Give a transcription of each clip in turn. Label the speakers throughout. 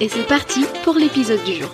Speaker 1: et c'est parti pour l'épisode du jour.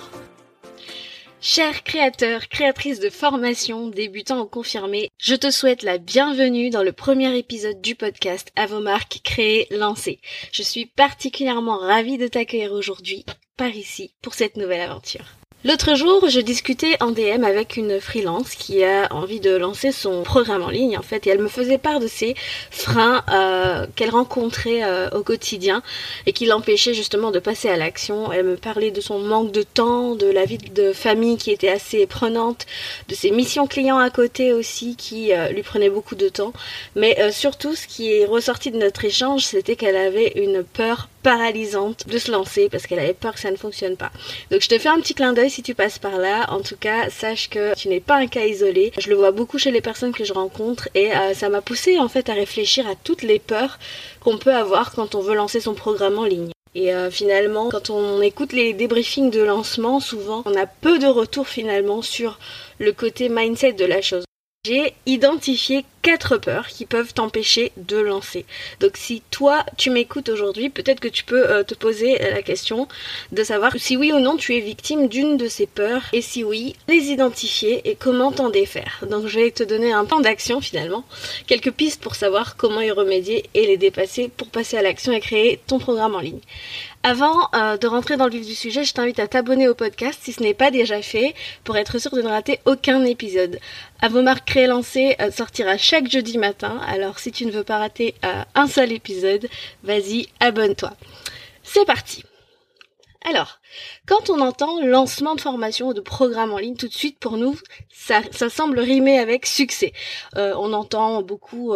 Speaker 1: Chers créateurs, créatrices de formation, débutants ou confirmés, je te souhaite la bienvenue dans le premier épisode du podcast À vos marques, créer, lancer. Je suis particulièrement ravie de t'accueillir aujourd'hui par ici pour cette nouvelle aventure. L'autre jour, je discutais en DM avec une freelance qui a envie de lancer son programme en ligne en fait et elle me faisait part de ses freins euh, qu'elle rencontrait euh, au quotidien et qui l'empêchaient justement de passer à l'action. Elle me parlait de son manque de temps, de la vie de famille qui était assez prenante, de ses missions clients à côté aussi qui euh, lui prenaient beaucoup de temps. Mais surtout, ce qui est ressorti de notre échange, c'était qu'elle avait une peur paralysante de se lancer parce qu'elle avait peur que ça ne fonctionne pas. Donc je te fais un petit clin d'œil si tu passes par là. En tout cas, sache que tu n'es pas un cas isolé. Je le vois beaucoup chez les personnes que je rencontre et euh, ça m'a poussé en fait à réfléchir à toutes les peurs qu'on peut avoir quand on veut lancer son programme en ligne. Et euh, finalement, quand on écoute les débriefings de lancement, souvent, on a peu de retours finalement sur le côté mindset de la chose. J'ai identifié quatre peurs qui peuvent t'empêcher de lancer. Donc si toi tu m'écoutes aujourd'hui, peut-être que tu peux euh, te poser la question de savoir si oui ou non tu es victime d'une de ces peurs et si oui, les identifier et comment t'en défaire. Donc je vais te donner un plan d'action finalement, quelques pistes pour savoir comment y remédier et les dépasser pour passer à l'action et créer ton programme en ligne. Avant euh, de rentrer dans le vif du sujet, je t'invite à t'abonner au podcast si ce n'est pas déjà fait pour être sûr de ne rater aucun épisode. À vos marques créées lancées euh, sortira chaque jeudi matin, alors si tu ne veux pas rater euh, un seul épisode, vas-y, abonne-toi. C'est parti alors, quand on entend lancement de formation ou de programme en ligne, tout de suite pour nous, ça, semble rimer avec succès. on entend beaucoup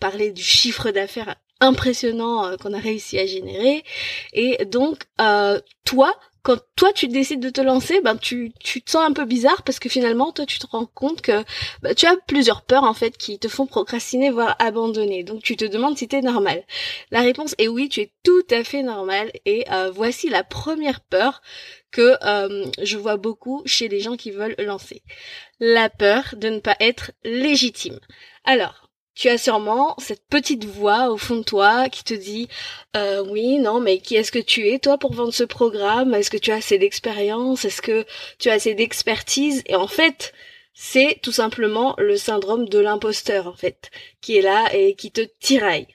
Speaker 1: parler du chiffre d'affaires impressionnant euh, qu'on a réussi à générer. Et donc, euh, toi, quand toi tu décides de te lancer, ben tu, tu te sens un peu bizarre parce que finalement toi tu te rends compte que ben, tu as plusieurs peurs en fait qui te font procrastiner voire abandonner. Donc tu te demandes si t'es normal. La réponse est oui, tu es tout à fait normal et euh, voici la première peur que je vois beaucoup chez les gens qui veulent lancer. La peur de ne pas être légitime. Alors, tu as sûrement cette petite voix au fond de toi qui te dit euh, oui, non, mais qui est-ce que tu es toi pour vendre ce programme? Est-ce que tu as assez d'expérience? Est-ce que tu as assez d'expertise? Et en fait, c'est tout simplement le syndrome de l'imposteur en fait qui est là et qui te tiraille.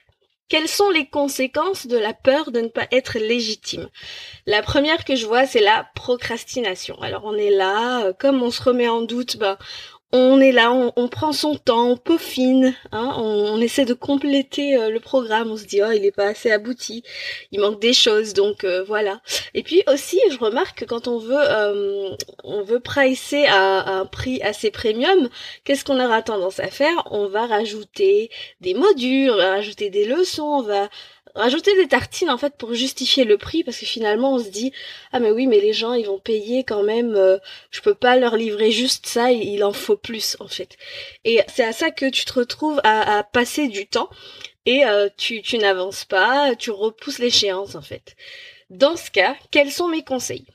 Speaker 1: Quelles sont les conséquences de la peur de ne pas être légitime? La première que je vois, c'est la procrastination. Alors on est là, euh, comme on se remet en doute, ben on est là, on, prend son temps, on peaufine, hein, on, essaie de compléter euh, le programme, on se dit oh il est pas assez abouti, il manque des choses, donc euh, voilà. Et puis aussi je remarque que quand on veut euh, on veut pricer à, un prix assez premium, qu'est-ce qu'on aura tendance à faire? On va rajouter des modules, on va rajouter des leçons, on va rajouter des tartines en fait pour justifier le prix parce que finalement on se dit ah mais oui mais les gens ils vont payer quand même euh, je peux pas leur livrer juste ça il en faut plus en fait. Et c'est à ça que tu te retrouves à, passer du temps. Et euh, tu, tu n'avances pas tu repousses l'échéance en fait. Dans ce cas quels sont mes conseils?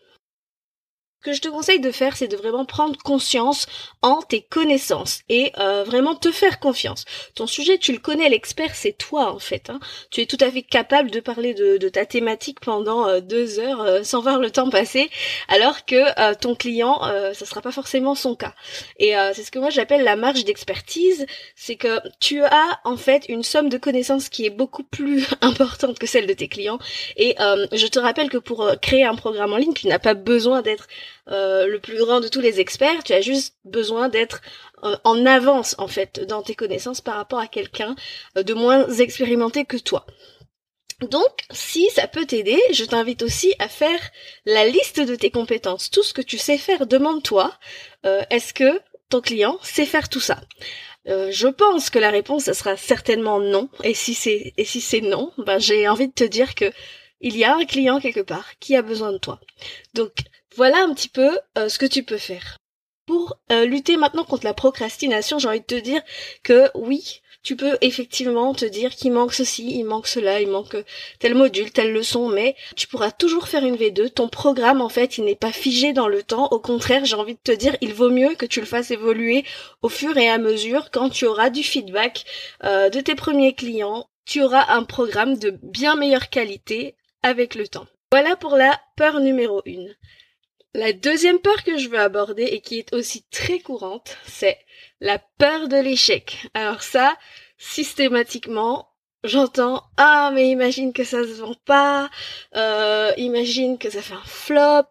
Speaker 1: Que je te conseille de faire, c'est de vraiment prendre conscience en tes connaissances et euh, vraiment te faire confiance. Ton sujet, tu le connais, l'expert, c'est toi en fait. Hein. Tu es tout à fait capable de parler de, ta thématique pendant euh, deux heures euh, sans voir le temps passer, alors que ton client, ça sera pas forcément son cas. Et c'est ce que moi j'appelle la marge d'expertise, c'est que tu as en fait une somme de connaissances qui est beaucoup plus importante que celle de tes clients. Et je te rappelle que pour créer un programme en ligne, tu n'as pas besoin d'être euh, le plus grand de tous les experts, tu as juste besoin d'être euh, en avance en fait dans tes connaissances par rapport à quelqu'un euh, de moins expérimenté que toi. Donc, si ça peut t'aider, je t'invite aussi à faire la liste de tes compétences, tout ce que tu sais faire. Demande-toi, est-ce que ton client sait faire tout ça? Je pense que la réponse ça sera certainement non. Et si c'est et si c'est non, ben j'ai envie de te dire que il y a un client quelque part qui a besoin de toi. Donc voilà un petit peu euh, ce que tu peux faire. Pour euh, lutter maintenant contre la procrastination, j'ai envie de te dire que oui, tu peux effectivement te dire qu'il manque ceci, il manque cela, il manque tel module, telle leçon, mais tu pourras toujours faire une V2. Ton programme, en fait, il n'est pas figé dans le temps. Au contraire, j'ai envie de te dire, il vaut mieux que tu le fasses évoluer au fur et à mesure quand tu auras du feedback euh, de tes premiers clients. Tu auras un programme de bien meilleure qualité avec le temps. Voilà pour la peur numéro une. La deuxième peur que je veux aborder et qui est aussi très courante, c'est la peur de l'échec. Alors ça, systématiquement, j'entends ah mais imagine que ça se vend pas, euh, imagine que ça fait un flop.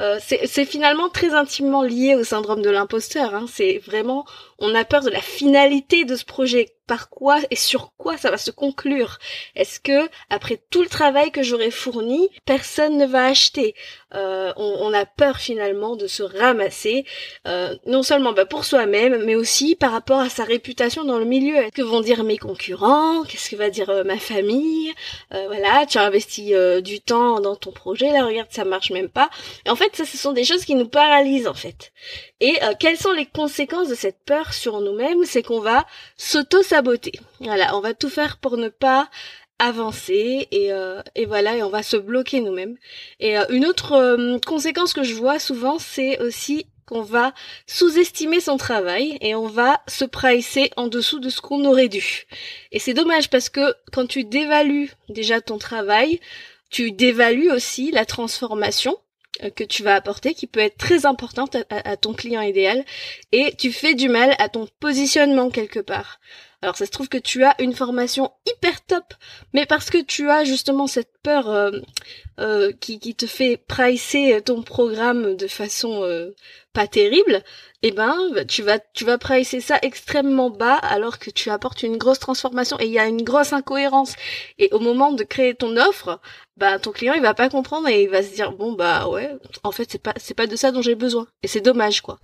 Speaker 1: Euh, c'est finalement très intimement lié au syndrome de l'imposteur. Hein. C'est vraiment on a peur de la finalité de ce projet par quoi et sur quoi ça va se conclure? Est-ce que après tout le travail que j'aurais fourni, personne ne va acheter? Euh, on, a peur finalement de se ramasser, euh, non seulement bah, pour soi-même, mais aussi par rapport à sa réputation dans le milieu. Qu'est-ce que vont dire mes concurrents? Qu'est-ce que va dire euh, ma famille? Voilà, tu as investi du temps dans ton projet, là regarde ça marche même pas. Et en fait, ça, ce sont des choses qui nous paralysent en fait. Et quelles sont les conséquences de cette peur sur nous-mêmes? C'est qu'on va s'auto beauté. Voilà, on va tout faire pour ne pas avancer et, euh, et voilà et on va se bloquer nous-mêmes. Et euh, une autre euh, conséquence que je vois souvent, c'est aussi qu'on va sous-estimer son travail et on va se pricer en dessous de ce qu'on aurait dû. Et c'est dommage parce que quand tu dévalues déjà ton travail, tu dévalues aussi la transformation que tu vas apporter qui peut être très importante à, ton client idéal et tu fais du mal à ton positionnement quelque part. Alors ça se trouve que tu as une formation hyper top, mais parce que tu as justement cette peur euh, euh, qui, qui, te fait pricer ton programme de façon euh, pas terrible, eh ben bah, tu vas tu vas pricer ça extrêmement bas alors que tu apportes une grosse transformation et il y a une grosse incohérence. Et au moment de créer ton offre, bah ton client il va pas comprendre et il va se dire bon bah ouais, en fait c'est pas c'est pas de ça dont j'ai besoin. Et c'est dommage quoi.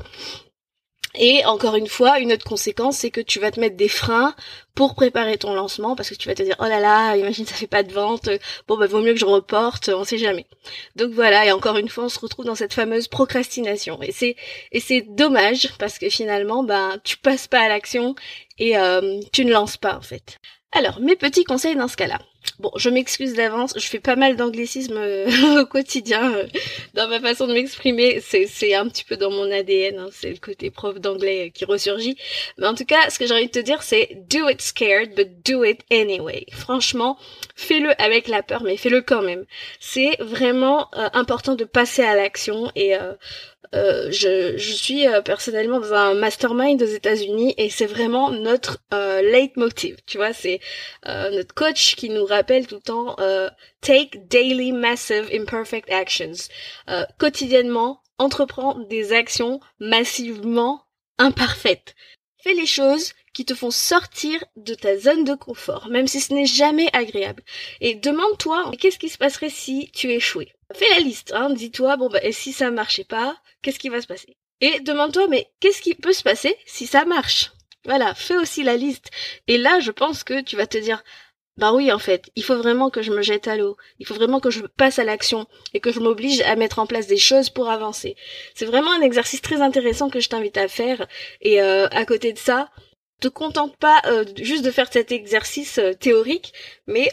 Speaker 1: Et encore une fois, une autre conséquence, c'est que tu vas te mettre des freins pour préparer ton lancement parce que tu vas te dire oh là là, imagine ça fait pas de vente, bon bah vaut mieux que je reporte, on sait jamais. Donc voilà, et encore une fois, on se retrouve dans cette fameuse procrastination et c'est et c'est dommage parce que finalement, bah tu passes pas à l'action et euh, tu ne lances pas en fait. Alors, mes petits conseils dans ce cas-là. Bon, je m'excuse d'avance, je fais pas mal d'anglicisme euh, au quotidien euh, dans ma façon de m'exprimer. C'est un petit peu dans mon ADN, hein, c'est le côté prof d'anglais qui ressurgit. Mais en tout cas, ce que j'ai envie de te dire, c'est do it scared, but do it anyway. Franchement, fais-le avec la peur, mais fais-le quand même. C'est vraiment euh, important de passer à l'action et euh, je, je, suis euh, personnellement dans un mastermind aux États-Unis et c'est vraiment notre euh, leitmotiv. Tu vois, c'est euh, notre coach qui nous rappelle tout le temps take daily massive imperfect actions. quotidiennement, entreprends des actions massivement imparfaites. Fais les choses qui te font sortir de ta zone de confort, même si ce n'est jamais agréable. Et demande-toi, qu'est-ce qui se passerait si tu échouais? Fais la liste, hein, dis-toi, bon bah, et si ça marchait pas, qu'est-ce qui va se passer? Et demande-toi, mais qu'est-ce qui peut se passer si ça marche? Voilà, fais aussi la liste. Et là, je pense que tu vas te dire, bah oui, en fait, il faut vraiment que je me jette à l'eau. Il faut vraiment que je passe à l'action et que je m'oblige à mettre en place des choses pour avancer. C'est vraiment un exercice très intéressant que je t'invite à faire. Et euh, à côté de ça, te contente pas euh, juste de faire cet exercice euh, théorique, mais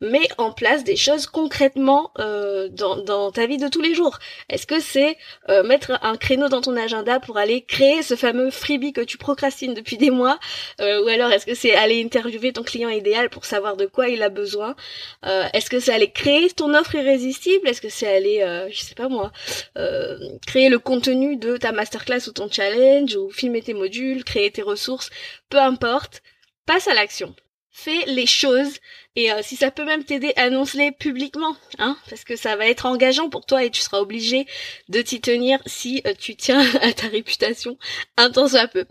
Speaker 1: mets en place des choses concrètement euh, dans, ta vie de tous les jours. Est-ce que c'est euh, mettre un créneau dans ton agenda pour aller créer ce fameux freebie que tu procrastines depuis des mois euh, Ou alors est-ce que c'est aller interviewer ton client idéal pour savoir de quoi il a besoin Est-ce que c'est aller créer ton offre irrésistible Est-ce que c'est aller, je sais pas moi, créer le contenu de ta masterclass ou ton challenge ou filmer tes modules, créer tes ressources Peu importe, passe à l'action fais les choses et euh, si ça peut même t'aider, annonce-les publiquement, hein, parce que ça va être engageant pour toi et tu seras obligé de t'y tenir si euh, tu tiens à ta réputation un temps soit peu.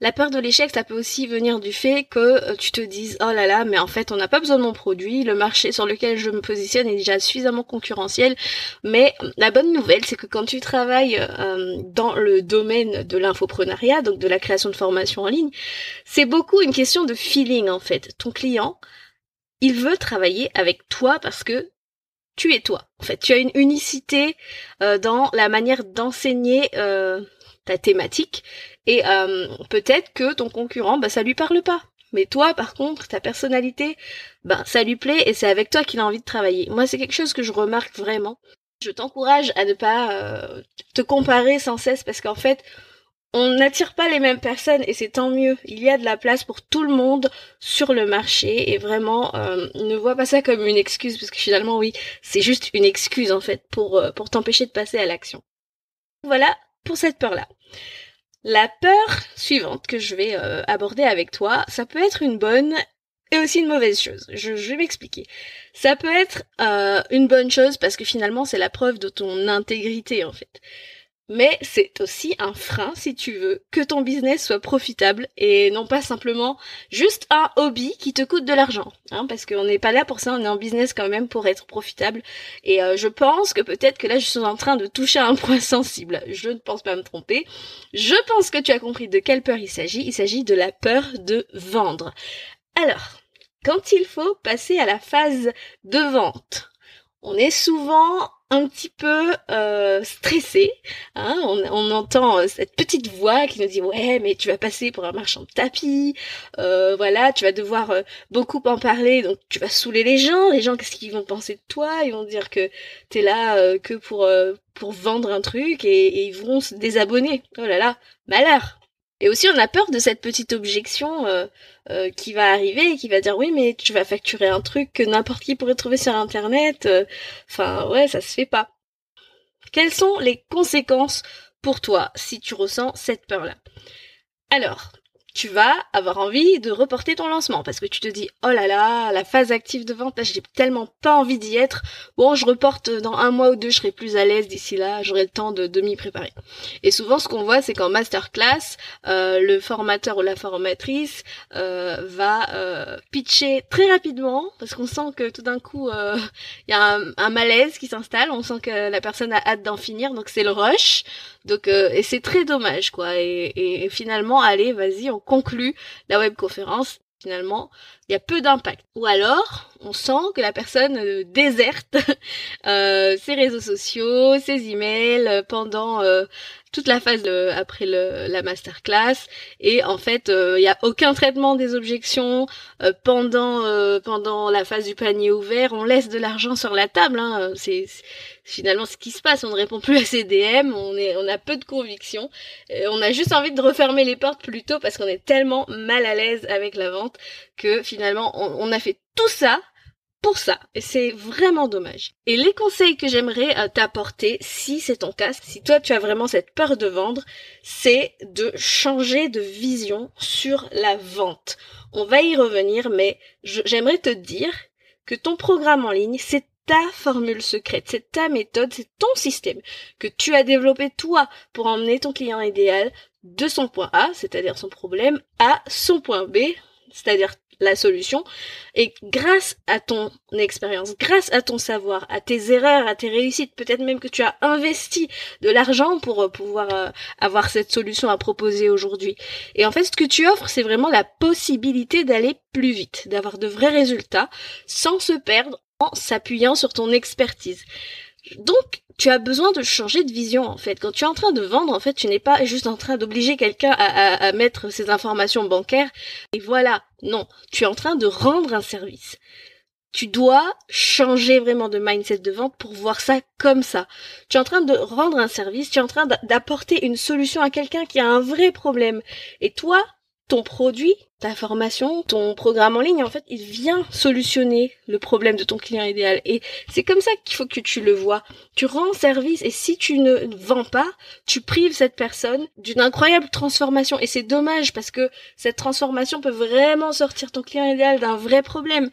Speaker 1: La peur de l'échec, ça peut aussi venir du fait que euh, tu te dises oh là là, mais en fait on n'a pas besoin de mon produit, le marché sur lequel je me positionne est déjà suffisamment concurrentiel. Mais la bonne nouvelle, c'est que quand tu travailles euh, dans le domaine de l'infoprenariat, donc de la création de formation en ligne, c'est beaucoup une question de feeling en fait. Ton client, il veut travailler avec toi parce que tu es toi. En fait, tu as une unicité euh, dans la manière d'enseigner ta thématique et euh, peut-être que ton concurrent, bah, ça lui parle pas. Mais toi, par contre, ta personnalité, bah, ça lui plaît et c'est avec toi qu'il a envie de travailler. Moi, c'est quelque chose que je remarque vraiment. Je t'encourage à ne pas euh, te comparer sans cesse parce qu'en fait, on n'attire pas les mêmes personnes et c'est tant mieux. Il y a de la place pour tout le monde sur le marché et vraiment euh, ne vois pas ça comme une excuse parce que finalement oui, c'est juste une excuse en fait pour pour t'empêcher de passer à l'action. Voilà pour cette peur là. La peur suivante que je vais euh, aborder avec toi, ça peut être une bonne et aussi une mauvaise chose. Je, vais m'expliquer. Ça peut être euh, une bonne chose parce que finalement c'est la preuve de ton intégrité en fait mais c'est aussi un frein si tu veux que ton business soit profitable et non pas simplement juste un hobby qui te coûte de l'argent hein, parce qu'on n'est pas là pour ça on est en business quand même pour être profitable. Et euh, je pense que peut-être que là je suis en train de toucher un point sensible. Je ne pense pas me tromper. Je pense que tu as compris de quelle peur il s'agit. Il s'agit de la peur de vendre. Alors quand il faut passer à la phase de vente on est souvent un petit peu euh, stressé. Hein on, on, entend euh, cette petite voix qui nous dit ouais mais tu vas passer pour un marchand de tapis, euh, voilà tu vas devoir euh, beaucoup en parler donc tu vas saouler les gens. Les gens qu'est-ce qu'ils vont penser de toi? Ils vont dire que t'es là euh, que pour pour vendre un truc et, et, ils vont se désabonner. Oh là là malheur. Et aussi, on a peur de cette petite objection euh, euh, qui va arriver et qui va dire oui, mais tu vas facturer un truc que n'importe qui pourrait trouver sur Internet. Euh, enfin, ouais, ça se fait pas. Quelles sont les conséquences pour toi si tu ressens cette peur-là? Alors, tu vas avoir envie de reporter ton lancement parce que tu te dis oh là là la phase active de vente là j'ai tellement pas envie d'y être. Bon je reporte dans un mois ou deux je serai plus à l'aise d'ici là j'aurai le temps de, de m'y préparer. Et souvent ce qu'on voit c'est qu'en masterclass euh, le formateur ou la formatrice euh, va euh, pitcher très rapidement parce qu'on sent que tout d'un coup euh, il y a un, malaise qui s'installe. On sent que la personne a hâte d'en finir donc c'est le rush. Donc et c'est très dommage quoi. Et, et, finalement, allez, vas-y, on conclut la webconférence. Finalement, il y a peu d'impact. Ou alors, on sent que la personne euh, déserte euh, ses réseaux sociaux, ses emails euh, pendant toute la phase après le, la masterclass et en fait il n'y a aucun traitement des objections pendant pendant la phase du panier ouvert on laisse de l'argent sur la table hein, c'est finalement ce qui se passe. On ne répond plus à ses DM, on, est, on a peu de conviction. on a juste envie de refermer les portes plus tôt parce qu'on est tellement mal à l'aise avec la vente que finalement on, a fait tout ça pour ça. C'est vraiment dommage. Et les conseils que j'aimerais euh, t'apporter, si c'est ton cas, si toi tu as vraiment cette peur de vendre, c'est de changer de vision sur la vente. On va y revenir, mais j'aimerais te dire que ton programme en ligne, c'est ta formule secrète, c'est ta méthode, c'est ton système que tu as développé toi pour emmener ton client idéal de son point A, c'est-à-dire son problème, à son point B, c'est-à-dire la solution. Et grâce à ton expérience, grâce à ton savoir, à tes erreurs, à tes réussites, peut-être même que tu as investi de l'argent pour euh, pouvoir euh, avoir cette solution à proposer aujourd'hui. Et en fait, ce que tu offres, c'est vraiment la possibilité d'aller plus vite, d'avoir de vrais résultats sans se perdre en s'appuyant sur ton expertise. Donc, tu as besoin de changer de vision en fait. Quand tu es en train de vendre, en fait, tu n'es pas juste en train d'obliger quelqu'un à, mettre ses informations bancaires et voilà. Non, tu es en train de rendre un service. Tu dois changer vraiment de mindset de vente pour voir ça comme ça. Tu es en train de rendre un service, tu es en train d'apporter une solution à quelqu'un qui a un vrai problème. Et toi, ton produit, ta formation, ton programme en ligne, en fait, il vient solutionner le problème de ton client idéal. Et c'est comme ça qu'il faut que tu le vois. Tu rends service et si tu ne vends pas, tu prives cette personne d'une incroyable transformation. Et c'est dommage parce que cette transformation peut vraiment sortir ton client idéal d'un vrai problème.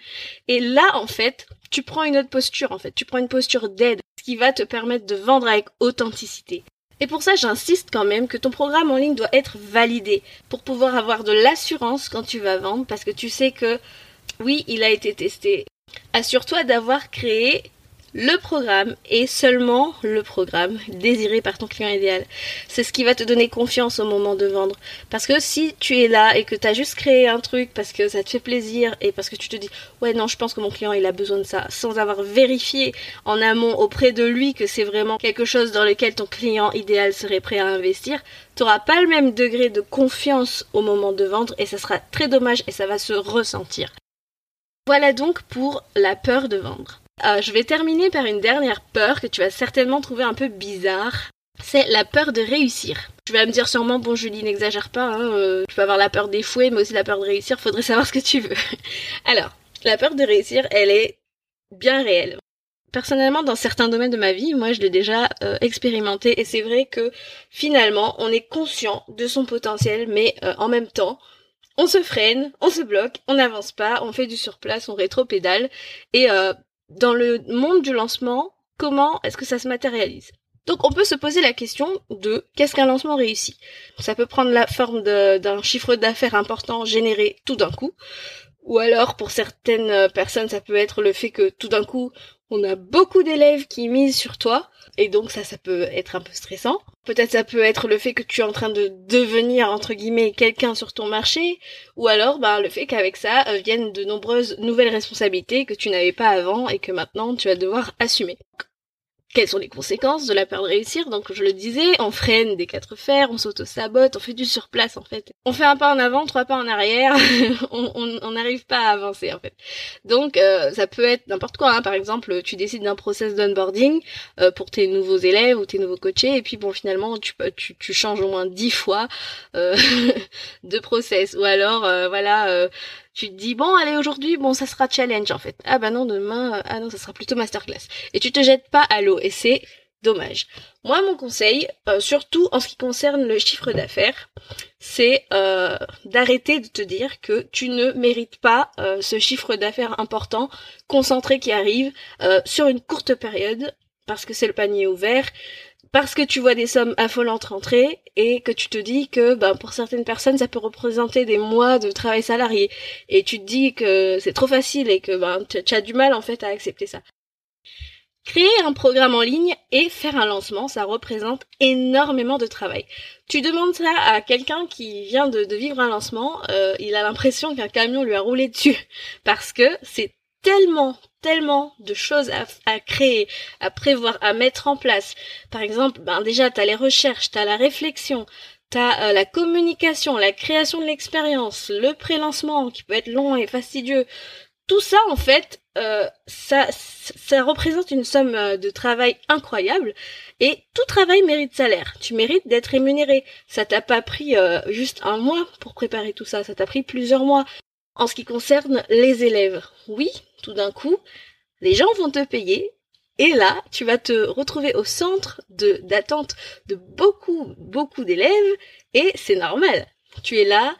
Speaker 1: Et là, en fait, tu prends une autre posture, en fait. Tu prends une posture d'aide, ce qui va te permettre de vendre avec authenticité. Et pour ça, j'insiste quand même que ton programme en ligne doit être validé pour pouvoir avoir de l'assurance quand tu vas vendre parce que tu sais que oui, il a été testé. Assure-toi d'avoir créé le programme et seulement le programme désiré par ton client idéal. C'est ce qui va te donner confiance au moment de vendre. Parce que si tu es là et que tu as juste créé un truc parce que ça te fait plaisir et parce que tu te dis ouais non je pense que mon client il a besoin de ça sans avoir vérifié en amont auprès de lui que c'est vraiment quelque chose dans lequel ton client idéal serait prêt à investir, tu n'auras pas le même degré de confiance au moment de vendre et ça sera très dommage et ça va se ressentir. Voilà donc pour la peur de vendre. Euh, je vais terminer par une dernière peur que tu vas certainement trouver un peu bizarre. C'est la peur de réussir. Tu vas me dire sûrement, bon Julie, n'exagère pas, hein, euh, tu peux avoir la peur d'échouer, mais aussi la peur de réussir, faudrait savoir ce que tu veux. Alors, la peur de réussir, elle est bien réelle. Personnellement, dans certains domaines de ma vie, moi je l'ai déjà euh, expérimenté et c'est vrai que finalement, on est conscient de son potentiel, mais en même temps, on se freine, on se bloque, on n'avance pas, on fait du surplace, on rétro-pédale et dans le monde du lancement, comment est-ce que ça se matérialise? Donc on peut se poser la question de qu'est-ce qu'un lancement réussi Ça peut prendre la forme d'un chiffre d'affaires important généré tout d'un coup, ou alors pour certaines personnes ça peut être le fait que tout d'un coup on a beaucoup d'élèves qui misent sur toi, et donc ça, ça peut être un peu stressant. Peut-être ça peut être le fait que tu es en train de devenir, entre guillemets, quelqu'un sur ton marché, ou alors ben, le fait qu'avec ça euh, viennent de nombreuses nouvelles responsabilités que tu n'avais pas avant et que maintenant tu vas devoir assumer quelles sont les conséquences de la peur de réussir Donc je le disais, on freine des quatre fers, on s'auto-sabote, on fait du surplace en fait. On fait un pas en avant, trois pas en arrière, on n'arrive pas à avancer en fait. Donc euh, ça peut être n'importe quoi. Hein. Par exemple, tu décides d'un process d'onboarding euh, pour tes nouveaux élèves ou tes nouveaux coachés, et puis bon finalement tu, tu, tu changes au moins dix fois euh, de process. Ou alors voilà tu te dis bon allez aujourd'hui bon ça sera challenge en fait. Ah bah non demain euh, ah non ça sera plutôt masterclass. Et tu te jettes pas à l'eau et c'est dommage. Moi mon conseil euh, surtout en ce qui concerne le chiffre d'affaires c'est euh, d'arrêter de te dire que tu ne mérites pas ce chiffre d'affaires important concentré qui arrive sur une courte période parce que c'est le panier ouvert parce que tu vois des sommes affolantes rentrer et que tu te dis que ben, pour certaines personnes ça peut représenter des mois de travail salarié et tu te dis que c'est trop facile et que ben, tu as du mal en fait à accepter ça. Créer un programme en ligne et faire un lancement, ça représente énormément de travail. Tu demandes ça à quelqu'un qui vient de, vivre un lancement, euh, il a l'impression qu'un camion lui a roulé dessus parce que c'est tellement, tellement de choses à, créer, à prévoir, à mettre en place. Par exemple, ben déjà, tu as les recherches, tu la réflexion, tu as euh, la communication, la création de l'expérience, le pré-lancement qui peut être long et fastidieux. Tout ça, en fait, euh, ça, ça représente une somme euh, de travail incroyable et tout travail mérite salaire. Tu mérites d'être rémunéré. Ça t'a pas pris juste un mois pour préparer tout ça, ça t'a pris plusieurs mois. En ce qui concerne les élèves, oui, tout d'un coup, les gens vont te payer et là, tu vas te retrouver au centre de d'attente de beaucoup, beaucoup d'élèves et c'est normal. Tu es là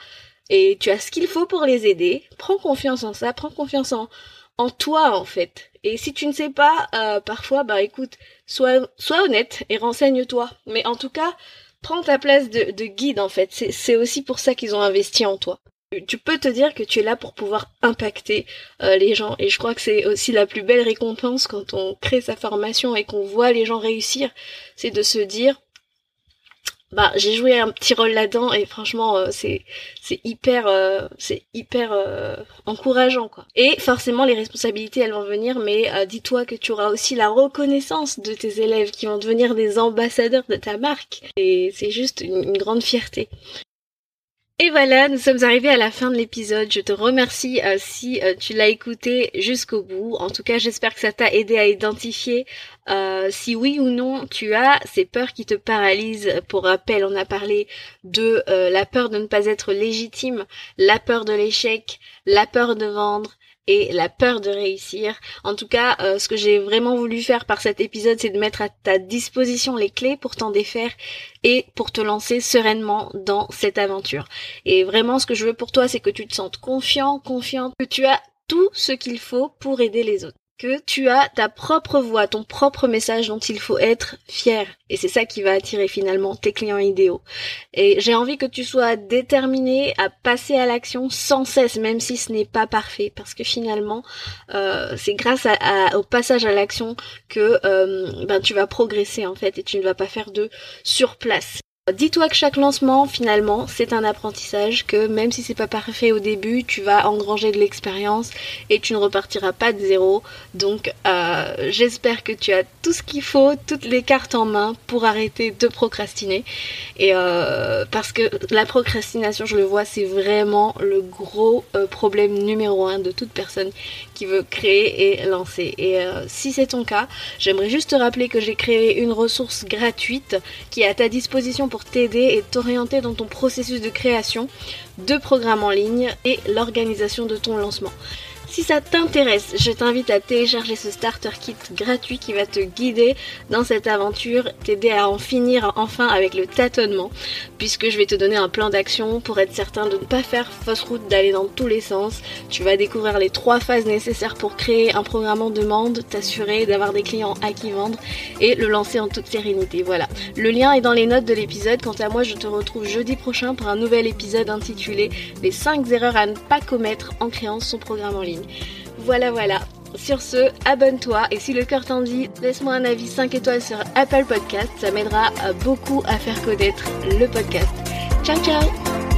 Speaker 1: et tu as ce qu'il faut pour les aider. Prends confiance en ça, prends confiance en, en toi en fait. Et si tu ne sais pas, euh, parfois, bah écoute, sois, sois honnête et renseigne-toi. Mais en tout cas, prends ta place de, de guide en fait. C'est aussi pour ça qu'ils ont investi en toi tu peux te dire que tu es là pour pouvoir impacter euh, les gens et je crois que c'est aussi la plus belle récompense quand on crée sa formation et qu'on voit les gens réussir, c'est de se dire bah j'ai joué un petit rôle là-dedans et franchement euh, c'est c'est hyper euh, c'est hyper encourageant quoi. Et forcément les responsabilités elles vont venir mais dis-toi que tu auras aussi la reconnaissance de tes élèves qui vont devenir des ambassadeurs de ta marque et c'est juste une grande fierté. Et voilà, nous sommes arrivés à la fin de l'épisode. Je te remercie euh, si euh, tu l'as écouté jusqu'au bout. En tout cas, j'espère que ça t'a aidé à identifier euh, si oui ou non tu as ces peurs qui te paralysent. Pour rappel, on a parlé de la peur de ne pas être légitime, la peur de l'échec, la peur de vendre, et la peur de réussir. En tout cas, euh, ce que j'ai vraiment voulu faire par cet épisode, c'est de mettre à ta disposition les clés pour t'en défaire et pour te lancer sereinement dans cette aventure. Et vraiment, ce que je veux pour toi, c'est que tu te sentes confiant, confiante, que tu as tout ce qu'il faut pour aider les autres. Que tu as ta propre voix, ton propre message dont il faut être fier. Et c'est ça qui va attirer finalement tes clients idéaux. Et j'ai envie que tu sois déterminé à passer à l'action sans cesse, même si ce n'est pas parfait, parce que finalement, euh, c'est grâce au passage à l'action que euh, ben, tu vas progresser en fait et tu ne vas pas faire de surplace. Dis-toi que chaque lancement, finalement, c'est un apprentissage que même si c'est pas parfait au début, tu vas engranger de l'expérience et tu ne repartiras pas de zéro. Donc, euh, j'espère que tu as tout ce qu'il faut, toutes les cartes en main pour arrêter de procrastiner. Et euh, parce que la procrastination, je le vois, c'est vraiment le gros euh, problème numéro un de toute personne veut créer et lancer. Et si c'est ton cas, j'aimerais juste te rappeler que j'ai créé une ressource gratuite qui est à ta disposition pour t'aider et t'orienter dans ton processus de création de programmes en ligne et l'organisation de ton lancement. Si ça t'intéresse, je t'invite à télécharger ce starter kit gratuit qui va te guider dans cette aventure, t'aider à en finir enfin avec le tâtonnement, puisque je vais te donner un plan d'action pour être certain de ne pas faire fausse route, d'aller dans tous les sens. Tu vas découvrir les trois phases nécessaires pour créer un programme en demande, t'assurer d'avoir des clients à qui vendre et le lancer en toute sérénité. Voilà. Le lien est dans les notes de l'épisode. Quant à moi, je te retrouve jeudi prochain pour un nouvel épisode intitulé Les 5 erreurs à ne pas commettre en créant son programme en ligne. Voilà, voilà. Sur ce, abonne-toi et si le cœur t'en dit, laisse-moi un avis 5 étoiles sur Apple Podcast, ça m'aidera beaucoup à faire connaître le podcast. Ciao ciao